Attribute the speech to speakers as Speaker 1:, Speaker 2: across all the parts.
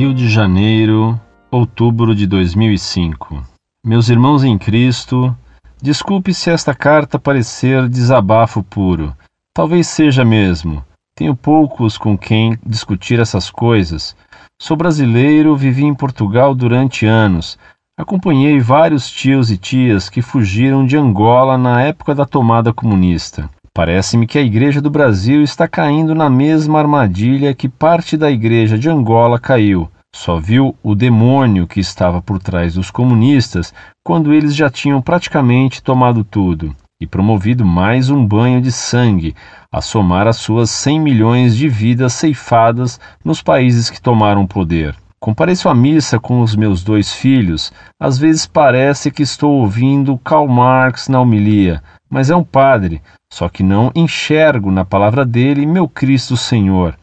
Speaker 1: Janeiro, outubro de 2005. Meus irmãos em Cristo, desculpe se esta carta parecer desabafo puro. Talvez seja mesmo. Tenho poucos com quem discutir essas coisas. Sou brasileiro, vivi em Portugal durante anos. Acompanhei vários tios e tias que fugiram de Angola na época da tomada comunista. Parece-me que a Igreja do Brasil está caindo na mesma armadilha que parte da Igreja de Angola caiu. Só viu o demônio que estava por trás dos comunistas quando eles já tinham praticamente tomado tudo e promovido mais um banho de sangue, a somar as suas 100 milhões de vidas ceifadas nos países que tomaram poder. Compareço à missa com os meus dois filhos, às vezes parece que estou ouvindo Karl Marx na homilia, mas é um padre, só que não enxergo na palavra dele meu Cristo Senhor.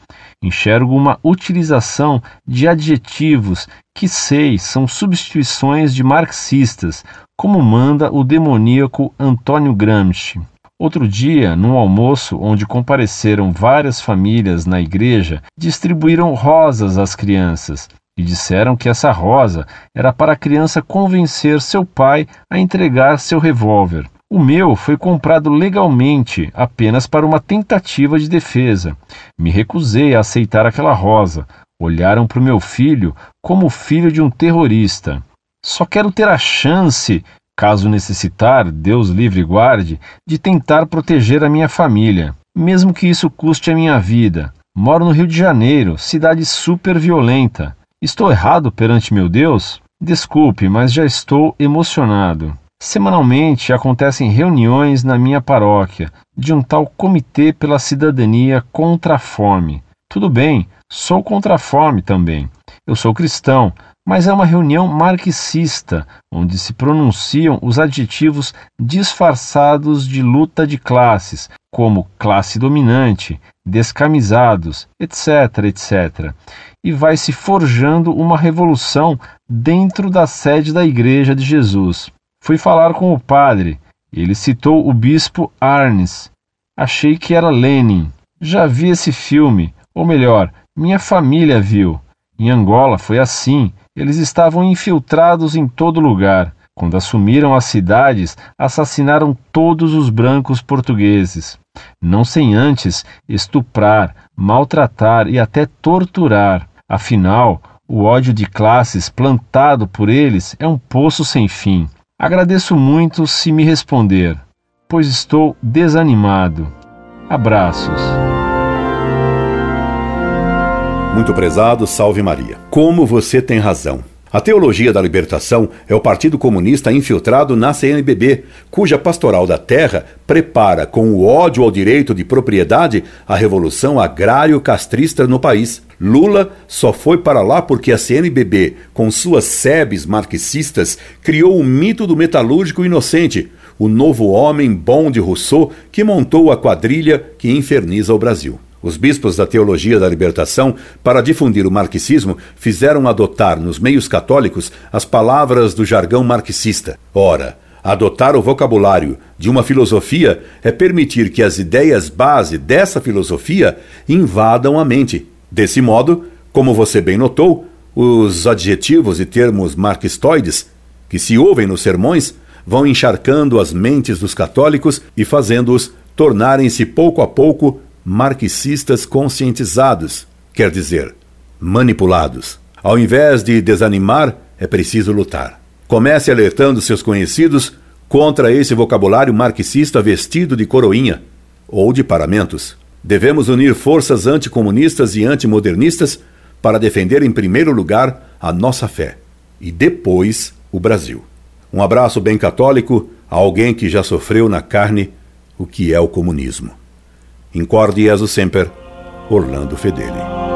Speaker 1: Enxergo uma utilização de adjetivos que sei são substituições de marxistas, como manda o demoníaco Antônio Gramsci. Outro dia, num almoço onde compareceram várias famílias na igreja, distribuíram rosas às crianças e disseram que essa rosa era para a criança convencer seu pai a entregar seu revólver. O meu foi comprado legalmente apenas para uma tentativa de defesa. Me recusei a aceitar aquela rosa. Olharam para o meu filho como o filho de um terrorista. Só quero ter a chance, caso necessitar, Deus livre e guarde, de tentar proteger a minha família, mesmo que isso custe a minha vida. Moro no Rio de Janeiro, cidade super violenta. Estou errado perante meu Deus? Desculpe, mas já estou emocionado. Semanalmente acontecem reuniões na minha paróquia de um tal Comitê pela Cidadania contra a Fome. Tudo bem, sou contra a fome também. Eu sou cristão, mas é uma reunião marxista, onde se pronunciam os adjetivos disfarçados de luta de classes, como classe dominante, descamisados, etc., etc. E vai se forjando uma revolução dentro da sede da Igreja de Jesus. Fui falar com o padre. Ele citou o bispo Arnes. Achei que era Lenin. Já vi esse filme, ou melhor, minha família viu. Em Angola foi assim. Eles estavam infiltrados em todo lugar. Quando assumiram as cidades, assassinaram todos os brancos portugueses, não sem antes estuprar, maltratar e até torturar. Afinal, o ódio de classes plantado por eles é um poço sem fim. Agradeço muito se me responder, pois estou desanimado. Abraços.
Speaker 2: Muito prezado, salve Maria. Como você tem razão. A Teologia da Libertação é o Partido Comunista infiltrado na CNBB, cuja pastoral da terra prepara, com o ódio ao direito de propriedade, a revolução agrário-castrista no país. Lula só foi para lá porque a CNBB, com suas sebes marxistas, criou o mito do metalúrgico inocente, o novo homem bom de Rousseau que montou a quadrilha que inferniza o Brasil. Os bispos da teologia da libertação, para difundir o marxismo, fizeram adotar nos meios católicos as palavras do jargão marxista. Ora, adotar o vocabulário de uma filosofia é permitir que as ideias base dessa filosofia invadam a mente Desse modo, como você bem notou, os adjetivos e termos marxistoides que se ouvem nos sermões vão encharcando as mentes dos católicos e fazendo-os tornarem-se pouco a pouco marxistas conscientizados, quer dizer, manipulados. Ao invés de desanimar, é preciso lutar. Comece alertando seus conhecidos contra esse vocabulário marxista vestido de coroinha ou de paramentos. Devemos unir forças anticomunistas e antimodernistas para defender, em primeiro lugar, a nossa fé e depois o Brasil. Um abraço bem católico a alguém que já sofreu na carne o que é o comunismo. Incorde Jesus Semper, Orlando Fedeli.